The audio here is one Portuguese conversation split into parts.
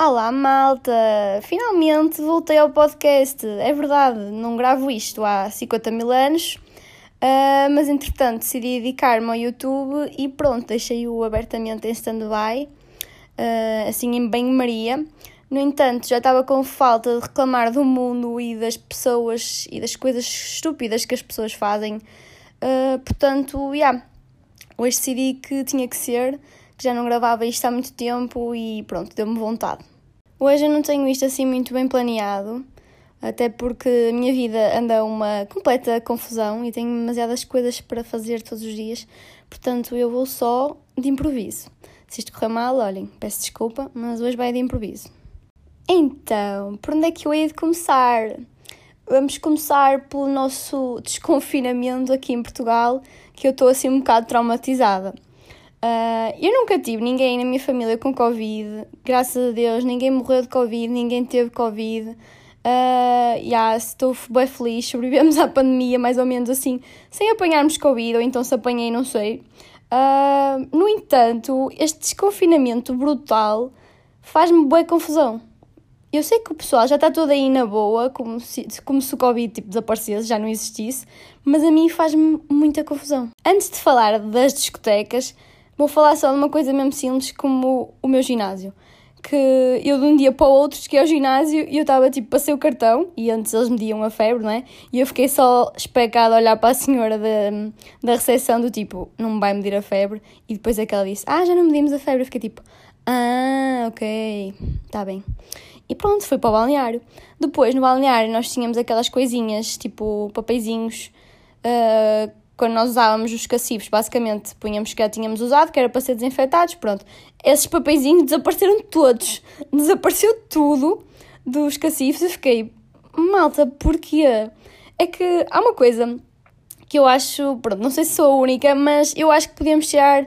Olá malta! Finalmente voltei ao podcast. É verdade, não gravo isto há 50 mil anos, uh, mas entretanto decidi dedicar-me ao YouTube e pronto, deixei-o abertamente em stand-by, uh, assim em banho-maria. No entanto, já estava com falta de reclamar do mundo e das pessoas e das coisas estúpidas que as pessoas fazem. Uh, portanto, yeah, hoje decidi que tinha que ser que já não gravava isto há muito tempo e pronto, deu-me vontade. Hoje eu não tenho isto assim muito bem planeado, até porque a minha vida anda uma completa confusão e tenho demasiadas coisas para fazer todos os dias, portanto eu vou só de improviso. Se isto correr mal, olhem, peço desculpa, mas hoje vai de improviso. Então, por onde é que eu hei de começar? Vamos começar pelo nosso desconfinamento aqui em Portugal, que eu estou assim um bocado traumatizada. Uh, eu nunca tive ninguém na minha família com Covid, graças a Deus, ninguém morreu de Covid, ninguém teve Covid. Uh, yeah, estou bem feliz, sobrevivemos à pandemia mais ou menos assim, sem apanharmos Covid, ou então se apanhei, não sei. Uh, no entanto, este desconfinamento brutal faz-me boa confusão. Eu sei que o pessoal já está todo aí na boa, como se, como se o Covid tipo, desaparecesse, já não existisse, mas a mim faz-me muita confusão. Antes de falar das discotecas, Vou falar só de uma coisa mesmo simples como o meu ginásio. Que eu de um dia para o outro cheguei ao ginásio e eu estava tipo, passei o cartão e antes eles mediam a febre, não é? E eu fiquei só especada a olhar para a senhora da, da recepção do tipo, não me vai medir a febre. E depois é que ela disse, ah, já não medimos a febre. Eu fiquei tipo, ah, ok, está bem. E pronto, fui para o balneário. Depois, no balneário, nós tínhamos aquelas coisinhas, tipo papeizinhos, uh, quando nós usávamos os cacifes, basicamente punhamos que já tínhamos usado, que era para ser desinfetados, pronto. Esses papeizinhos desapareceram todos. Desapareceu tudo dos cacifes e fiquei, malta, porquê? É que há uma coisa que eu acho, pronto, não sei se sou a única, mas eu acho que podemos tirar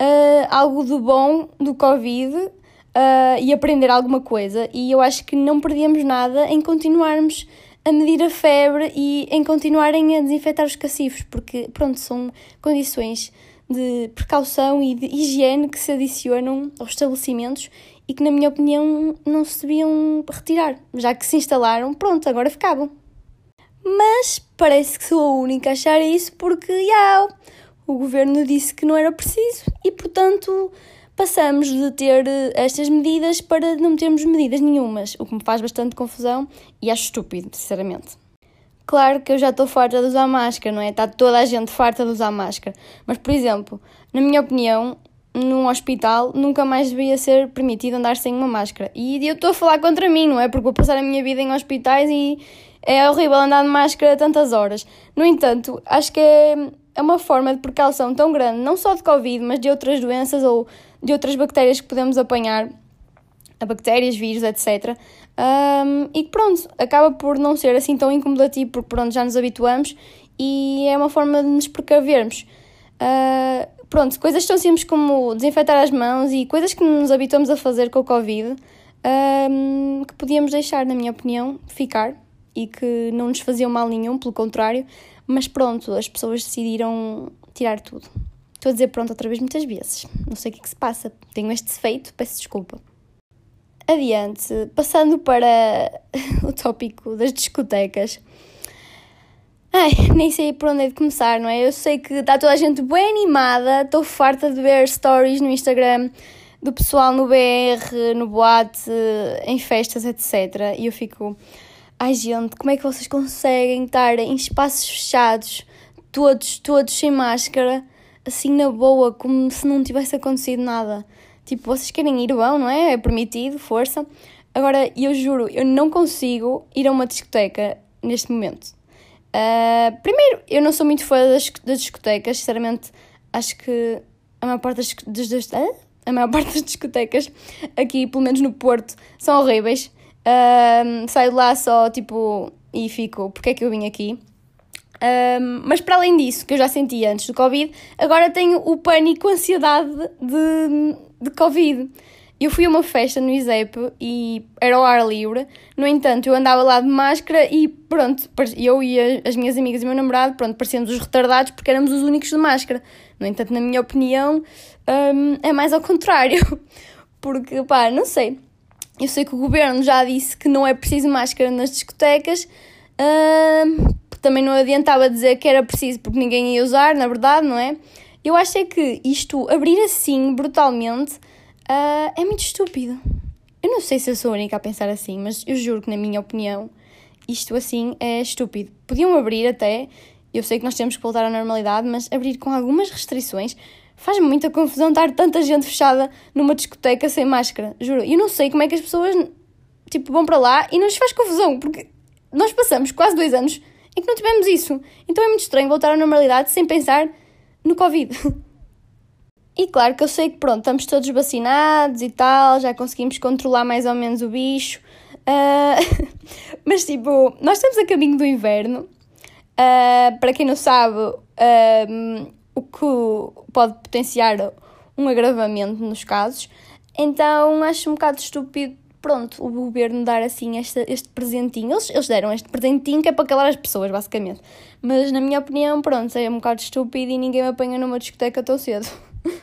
uh, algo de bom do Covid uh, e aprender alguma coisa. E eu acho que não perdíamos nada em continuarmos a medir a febre e em continuarem a desinfetar os cacifos, porque, pronto, são condições de precaução e de higiene que se adicionam aos estabelecimentos e que, na minha opinião, não se deviam retirar, já que se instalaram, pronto, agora ficavam. Mas parece que sou a única a achar isso porque, já, o governo disse que não era preciso e, portanto, passamos de ter eh, estas medidas para não termos medidas nenhumas, o que me faz bastante confusão e acho estúpido, sinceramente. Claro que eu já estou farta de usar máscara, não é? Está toda a gente farta de usar máscara. Mas, por exemplo, na minha opinião, num hospital nunca mais devia ser permitido andar sem uma máscara. E eu estou a falar contra mim, não é? Porque vou passar a minha vida em hospitais e é horrível andar de máscara tantas horas. No entanto, acho que é, é uma forma de precaução tão grande, não só de Covid, mas de outras doenças ou de outras bactérias que podemos apanhar, a bactérias, vírus, etc. Um, e que pronto, acaba por não ser assim tão incomodativo, porque pronto, já nos habituamos e é uma forma de nos precavermos. Uh, pronto, coisas tão simples como desinfetar as mãos e coisas que nos habituamos a fazer com o Covid, um, que podíamos deixar, na minha opinião, ficar e que não nos faziam mal nenhum, pelo contrário, mas pronto, as pessoas decidiram tirar tudo. Estou a dizer pronto outra vez muitas vezes. Não sei o que, é que se passa. Tenho este defeito, peço desculpa. Adiante, passando para o tópico das discotecas. Ai, nem sei por onde é de começar, não é? Eu sei que está toda a gente bem animada, estou farta de ver stories no Instagram do pessoal no BR, no boate, em festas, etc. E eu fico, ai gente, como é que vocês conseguem estar em espaços fechados, todos, todos sem máscara? assim na boa, como se não tivesse acontecido nada. Tipo, vocês querem ir, vão, não é? É permitido, força. Agora, eu juro, eu não consigo ir a uma discoteca neste momento. Uh, primeiro, eu não sou muito fã das, das discotecas, sinceramente, acho que a maior parte das, das, das a maior parte das discotecas aqui, pelo menos no Porto, são horríveis. Uh, saio de lá só, tipo, e fico, porque é que eu vim aqui? Um, mas para além disso, que eu já sentia antes do Covid, agora tenho o pânico, a ansiedade de, de Covid. eu fui a uma festa no ISEP e era ao ar livre, no entanto, eu andava lá de máscara e pronto, eu e as minhas amigas e o meu namorado, pronto, parecíamos os retardados porque éramos os únicos de máscara. No entanto, na minha opinião, um, é mais ao contrário, porque, pá, não sei. Eu sei que o governo já disse que não é preciso máscara nas discotecas, um, também não adiantava dizer que era preciso porque ninguém ia usar, na verdade, não é? Eu acho é que isto, abrir assim brutalmente, uh, é muito estúpido. Eu não sei se eu sou a única a pensar assim, mas eu juro que, na minha opinião, isto assim é estúpido. Podiam abrir até, eu sei que nós temos que voltar à normalidade, mas abrir com algumas restrições faz-me muita confusão estar tanta gente fechada numa discoteca sem máscara, juro. Eu não sei como é que as pessoas, tipo, vão para lá e não lhes faz confusão, porque nós passamos quase dois anos em que não tivemos isso. Então é muito estranho voltar à normalidade sem pensar no Covid. E claro que eu sei que pronto, estamos todos vacinados e tal, já conseguimos controlar mais ou menos o bicho. Uh, mas tipo, nós estamos a caminho do inverno. Uh, para quem não sabe, uh, o que pode potenciar um agravamento nos casos. Então acho um bocado estúpido pronto, o governo dar assim este, este presentinho. Eles, eles deram este presentinho que é para calar as pessoas, basicamente. Mas na minha opinião, pronto, é um bocado estúpido e ninguém me apanha numa discoteca tão cedo.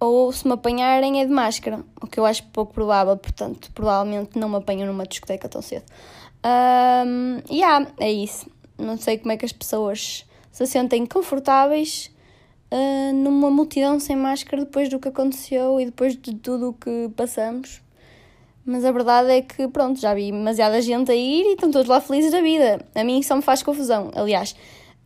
Ou se me apanharem é de máscara, o que eu acho pouco provável, portanto, provavelmente não me apanham numa discoteca tão cedo. Um, yeah, é isso. Não sei como é que as pessoas se sentem confortáveis uh, numa multidão sem máscara depois do que aconteceu e depois de tudo o que passamos. Mas a verdade é que, pronto, já vi demasiada gente a ir e estão todos lá felizes da vida. A mim só me faz confusão. Aliás,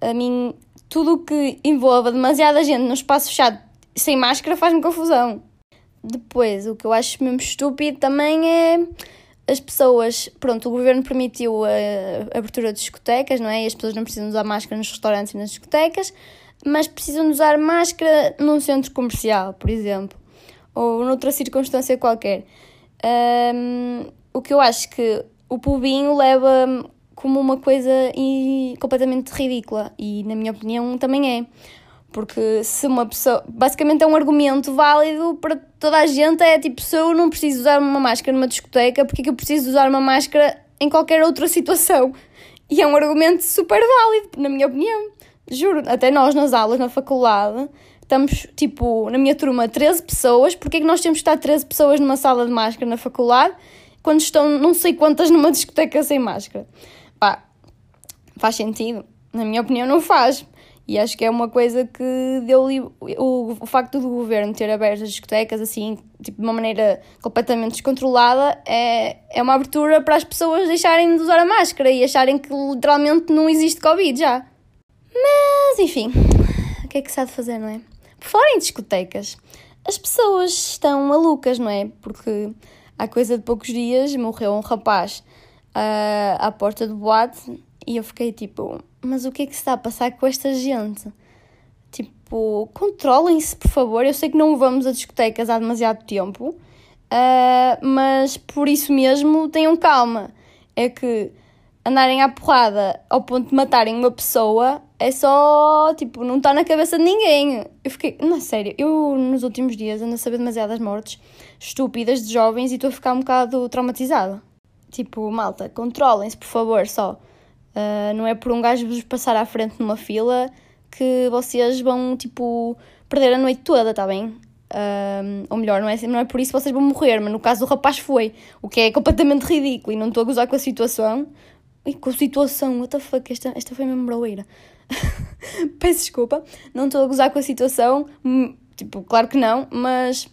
a mim, tudo o que envolva demasiada gente num espaço fechado sem máscara faz-me confusão. Depois, o que eu acho mesmo estúpido também é as pessoas. Pronto, o governo permitiu a abertura de discotecas, não é? E as pessoas não precisam usar máscara nos restaurantes e nas discotecas, mas precisam usar máscara num centro comercial, por exemplo, ou noutra circunstância qualquer. Um, o que eu acho que o pubinho leva como uma coisa completamente ridícula e, na minha opinião, também é. Porque se uma pessoa. Basicamente é um argumento válido para toda a gente. É tipo, se eu não preciso usar uma máscara numa discoteca, porque é que eu preciso usar uma máscara em qualquer outra situação? E é um argumento super válido, na minha opinião. Juro, até nós nas aulas, na faculdade, estamos, tipo, na minha turma, 13 pessoas, porque é que nós temos que estar 13 pessoas numa sala de máscara na faculdade, quando estão não sei quantas numa discoteca sem máscara? Pá, faz sentido? Na minha opinião, não faz. E acho que é uma coisa que deu o, o facto do governo ter aberto as discotecas assim, tipo, de uma maneira completamente descontrolada, é, é uma abertura para as pessoas deixarem de usar a máscara e acharem que literalmente não existe Covid já. Mas, enfim, o que é que se há de fazer, não é? Por falar em discotecas, as pessoas estão malucas, não é? Porque há coisa de poucos dias morreu um rapaz uh, à porta do boate e eu fiquei tipo, mas o que é que se está a passar com esta gente? Tipo, controlem-se, por favor. Eu sei que não vamos a discotecas há demasiado tempo, uh, mas por isso mesmo tenham calma. É que andarem à porrada ao ponto de matarem uma pessoa é só, tipo, não está na cabeça de ninguém. Eu fiquei, não, sério, eu nos últimos dias ando a saber demasiadas mortes estúpidas de jovens e estou a ficar um bocado traumatizada. Tipo, malta, controlem-se, por favor, só. Uh, não é por um gajo vos passar à frente numa fila que vocês vão, tipo, perder a noite toda, tá bem? Uh, ou melhor, não é, não é por isso que vocês vão morrer, mas no caso do rapaz foi, o que é completamente ridículo e não estou a gozar com a situação. E com a situação, what the fuck, esta, esta foi mesmo broeira. Peço desculpa, não estou a gozar com a situação, hum, tipo, claro que não, mas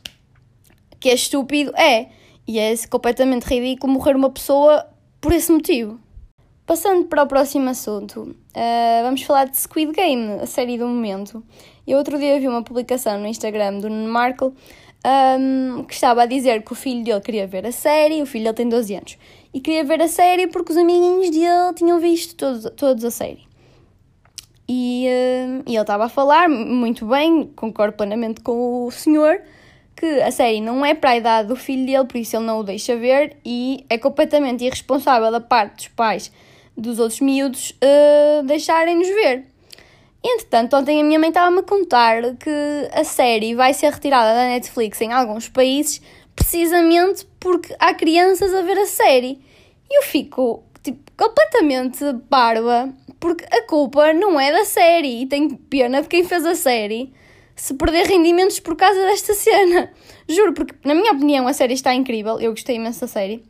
que é estúpido, é. E é completamente ridículo morrer uma pessoa por esse motivo. Passando para o próximo assunto, uh, vamos falar de Squid Game, a série do momento. Eu outro dia vi uma publicação no Instagram do Markle um, que estava a dizer que o filho dele queria ver a série, o filho dele tem 12 anos, e queria ver a série porque os amiguinhos dele tinham visto todos, todos a série. E, uh, e ele estava a falar muito bem, concordo plenamente com o senhor, que a série não é para a idade do filho dele, por isso ele não o deixa ver, e é completamente irresponsável da parte dos pais dos outros miúdos uh, deixarem-nos ver. Entretanto, ontem a minha mãe estava-me a contar que a série vai ser retirada da Netflix em alguns países precisamente porque há crianças a ver a série. E eu fico tipo, completamente barba, porque a culpa não é da série e tenho pena de quem fez a série se perder rendimentos por causa desta cena. Juro, porque na minha opinião a série está incrível, eu gostei imenso da série.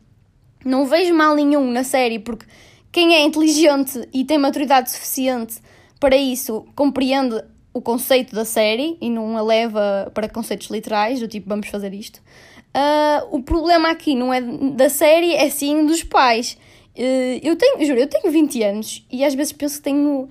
Não vejo mal nenhum na série, porque quem é inteligente e tem maturidade suficiente para isso compreende o conceito da série e não a leva para conceitos literais, do tipo vamos fazer isto. Uh, o problema aqui não é da série, é sim dos pais. Uh, eu tenho, juro, eu tenho 20 anos e às vezes penso que tenho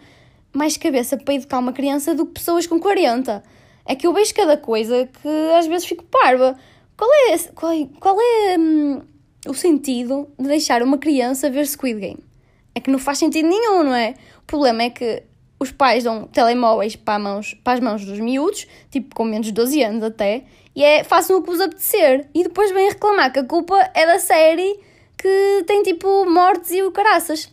mais cabeça para educar uma criança do que pessoas com 40. É que eu vejo cada coisa que às vezes fico parva. Qual é, qual é, qual é hum, o sentido de deixar uma criança ver Squid Game? É que não faz sentido nenhum, não é? O problema é que os pais dão telemóveis para, mãos, para as mãos dos miúdos, tipo com menos de 12 anos até, e é façam o que vos apetecer. E depois vêm reclamar que a culpa é da série que tem tipo mortes e o caraças.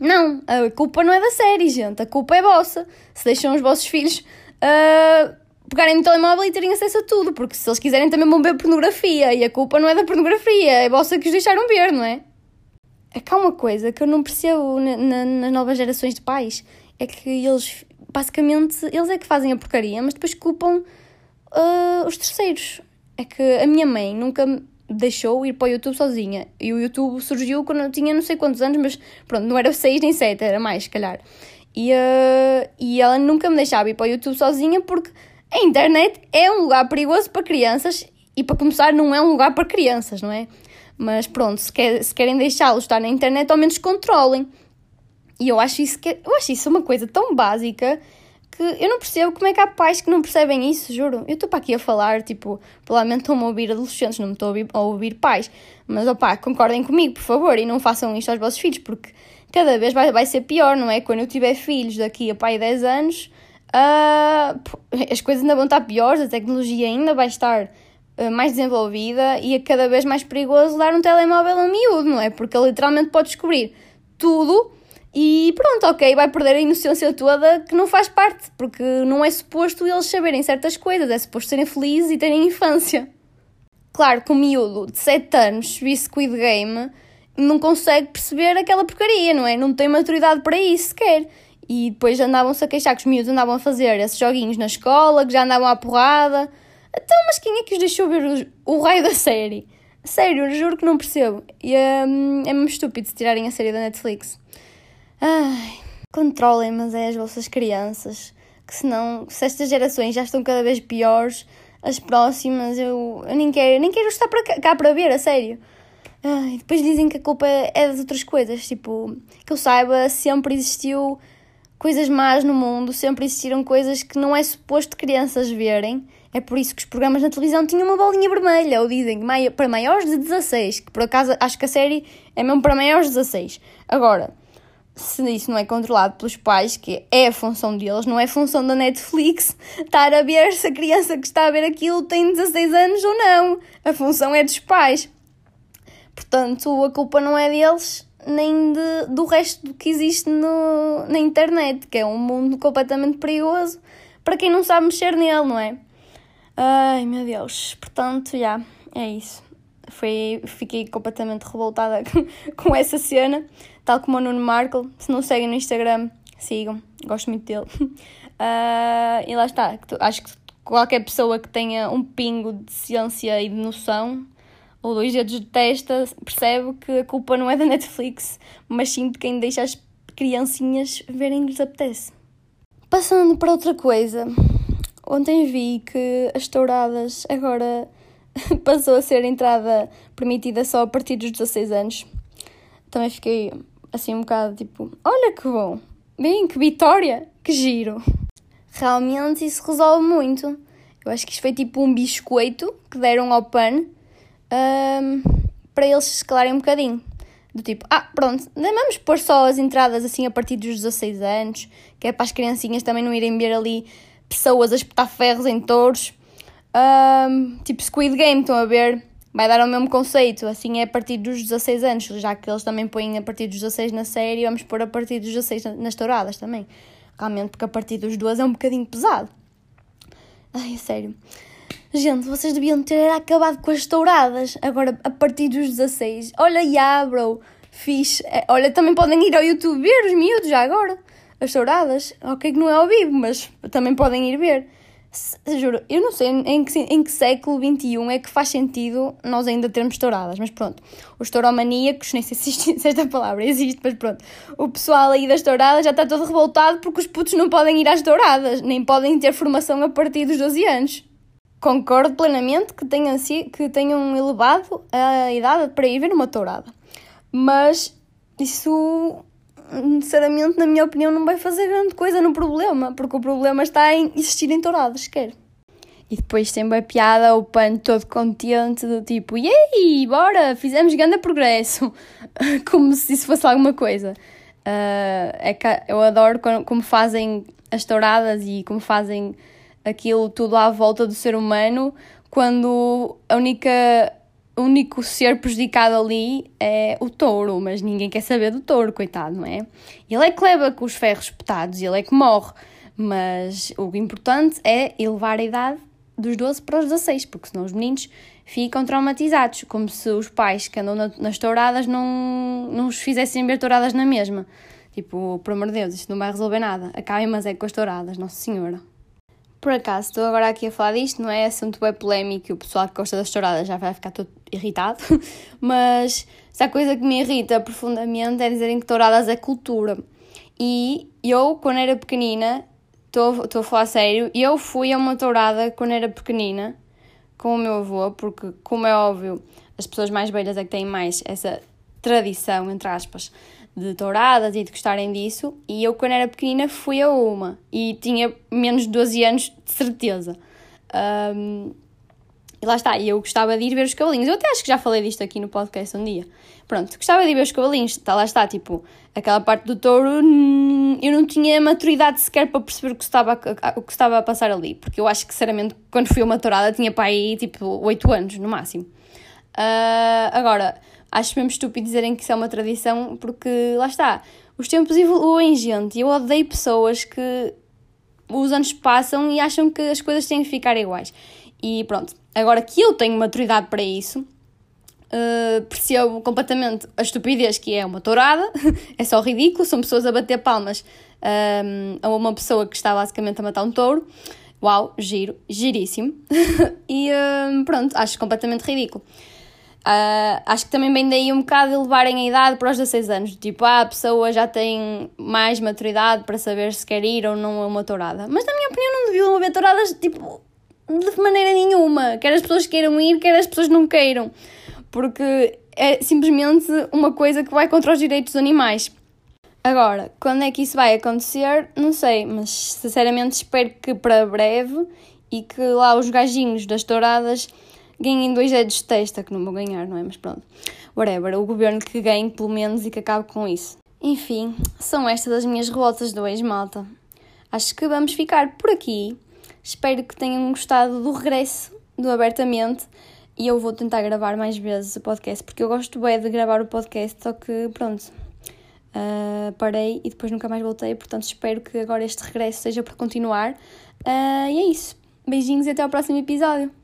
Não, a culpa não é da série, gente. A culpa é vossa. Se deixam os vossos filhos uh, pegarem no telemóvel e terem acesso a tudo, porque se eles quiserem também vão ver pornografia e a culpa não é da pornografia, é vossa que os deixaram ver, não é? É que há uma coisa que eu não percebo na, na, nas novas gerações de pais, é que eles, basicamente, eles é que fazem a porcaria, mas depois culpam uh, os terceiros. É que a minha mãe nunca deixou ir para o YouTube sozinha. E o YouTube surgiu quando eu tinha não sei quantos anos, mas pronto, não era 6 nem 7, era mais, se calhar. E, uh, e ela nunca me deixava ir para o YouTube sozinha porque a internet é um lugar perigoso para crianças e, para começar, não é um lugar para crianças, não é? Mas pronto, se, quer, se querem deixá-los estar na internet, ao menos controlem. E eu acho isso, que, eu acho isso uma coisa tão básica que eu não percebo como é que há pais que não percebem isso, juro. Eu estou para aqui a falar, tipo, provavelmente estão-me a ouvir adolescentes, não me estou a ouvir, a ouvir pais. Mas, opá, concordem comigo, por favor, e não façam isto aos vossos filhos, porque cada vez vai, vai ser pior, não é? Quando eu tiver filhos daqui a pai 10 anos, uh, as coisas ainda vão estar piores, a tecnologia ainda vai estar mais desenvolvida e é cada vez mais perigoso dar um telemóvel a miúdo, não é? Porque ele literalmente pode descobrir tudo e pronto, ok, vai perder a inocência toda que não faz parte, porque não é suposto eles saberem certas coisas, é suposto serem felizes e terem infância. Claro que o miúdo de 7 anos, vi Squid Game, não consegue perceber aquela porcaria, não é? Não tem maturidade para isso sequer. E depois andavam-se a queixar que os miúdos andavam a fazer esses joguinhos na escola, que já andavam à porrada. Então, mas quem é que os deixou ver o, o raio da série? Sério, juro que não percebo. E hum, é mesmo estúpido se tirarem a série da Netflix. Ai, controlem, mas é as vossas crianças. Que senão, se estas gerações já estão cada vez piores, as próximas eu, eu nem quero, nem quero estar para cá, cá para ver, a sério. Ai, depois dizem que a culpa é das outras coisas, tipo, que eu saiba, sempre existiu coisas más no mundo, sempre existiram coisas que não é suposto crianças verem. É por isso que os programas na televisão tinham uma bolinha vermelha, ou dizem para maiores de 16, que por acaso acho que a série é mesmo para maiores de 16. Agora, se isso não é controlado pelos pais, que é a função deles, não é função da Netflix estar a ver se a criança que está a ver aquilo tem 16 anos ou não. A função é dos pais. Portanto, a culpa não é deles nem de, do resto que existe no, na internet, que é um mundo completamente perigoso para quem não sabe mexer nele, não é? Ai meu Deus, portanto, já, yeah, é isso. Foi, fiquei completamente revoltada com essa cena tal como o Nuno Markle. Se não seguem no Instagram, sigam, gosto muito dele. Uh, e lá está, acho que qualquer pessoa que tenha um pingo de ciência e de noção, ou dois dedos de testa, percebe que a culpa não é da Netflix, mas sim de quem deixa as criancinhas verem que lhes apetece. Passando para outra coisa, ontem vi que as touradas agora passou a ser entrada permitida só a partir dos 16 anos. Também fiquei assim um bocado tipo: olha que bom, bem, que vitória, que giro. Realmente isso resolve muito. Eu acho que isto foi tipo um biscoito que deram ao PAN um, para eles se calarem um bocadinho. Do tipo, ah, pronto, vamos pôr só as entradas assim a partir dos 16 anos, que é para as criancinhas também não irem ver ali pessoas a espetar ferros em touros. Um, tipo Squid Game, estão a ver? vai dar o mesmo conceito, assim é a partir dos 16 anos, já que eles também põem a partir dos 16 na série, vamos pôr a partir dos 16 nas touradas também. Realmente, porque a partir dos 12 é um bocadinho pesado. Ai, sério. Gente, vocês deviam ter acabado com as touradas. Agora, a partir dos 16. Olha, yeah, bro. Fixe. É, olha, também podem ir ao YouTube ver os miúdos já agora. As touradas. Ok que não é ao vivo, mas também podem ir ver. Se, juro, eu não sei em que, em que século XXI é que faz sentido nós ainda termos touradas, mas pronto. Os touromaníacos, nem sei se, existe, se esta palavra existe, mas pronto. O pessoal aí das touradas já está todo revoltado porque os putos não podem ir às touradas, nem podem ter formação a partir dos 12 anos. Concordo plenamente que tenham, que tenham elevado a idade para ir ver uma tourada. Mas isso, sinceramente, na minha opinião, não vai fazer grande coisa no problema, porque o problema está em existirem touradas, quer. E depois tem a piada, o pano todo contente, do tipo, aí, bora, fizemos grande progresso, como se isso fosse alguma coisa. Uh, é que eu adoro como fazem as touradas e como fazem aquilo tudo à volta do ser humano, quando a única o único ser prejudicado ali é o touro, mas ninguém quer saber do touro, coitado, não é? Ele é que leva com os ferros petados, ele é que morre, mas o importante é elevar a idade dos 12 para os 16, porque senão os meninos ficam traumatizados, como se os pais que andam nas touradas não, não os fizessem ver touradas na mesma. Tipo, por amor de Deus, isto não vai resolver nada. Acabem, mas é com as touradas, Nossa Senhora. Por acaso, estou agora aqui a falar disto, não é assunto bem polémico o pessoal que gosta das touradas já vai ficar todo irritado, mas se há coisa que me irrita profundamente é dizerem que touradas é cultura. E eu, quando era pequenina, estou a falar sério, eu fui a uma tourada quando era pequenina com o meu avô, porque, como é óbvio, as pessoas mais velhas é que têm mais essa tradição, entre aspas, de touradas e de gostarem disso. E eu, quando era pequenina, fui a uma e tinha menos de 12 anos, de certeza. Um, e lá está, e eu gostava de ir ver os cavalinhos. Eu até acho que já falei disto aqui no podcast um dia. Pronto, gostava de ir ver os cavalinhos. Tá, lá está, tipo, aquela parte do touro, hum, eu não tinha maturidade sequer para perceber o que, estava o que estava a passar ali. Porque eu acho que, sinceramente, quando fui a uma tourada, tinha para aí, tipo, 8 anos, no máximo. Uh, agora, acho mesmo estúpido dizerem que isso é uma tradição, porque lá está, os tempos evoluem, gente, e eu odeio pessoas que os anos passam e acham que as coisas têm que ficar iguais. E pronto, agora que eu tenho maturidade para isso, uh, percebo completamente a estupidez que é uma tourada, é só ridículo, são pessoas a bater palmas ah, a uma pessoa que está basicamente a matar um touro. Uau, giro, giríssimo. e um, pronto, acho completamente ridículo. Uh, acho que também vem daí um bocado de levarem a idade para os 16 anos. Tipo, ah, a pessoa já tem mais maturidade para saber se quer ir ou não a uma tourada. Mas, na minha opinião, não deviam haver touradas, tipo, de maneira nenhuma. Quer as pessoas queiram ir, quer as pessoas não queiram. Porque é simplesmente uma coisa que vai contra os direitos dos animais. Agora, quando é que isso vai acontecer? Não sei, mas sinceramente espero que para breve e que lá os gajinhos das touradas ganhem dois dedos de testa, que não vou ganhar, não é? Mas pronto, whatever, o governo que ganhe pelo menos e que acabe com isso. Enfim, são estas as minhas revoltas de hoje, malta. Acho que vamos ficar por aqui. Espero que tenham gostado do regresso do Abertamente e eu vou tentar gravar mais vezes o podcast porque eu gosto bem de gravar o podcast, só que pronto, uh, parei e depois nunca mais voltei, portanto espero que agora este regresso seja para continuar. Uh, e é isso. Beijinhos e até ao próximo episódio.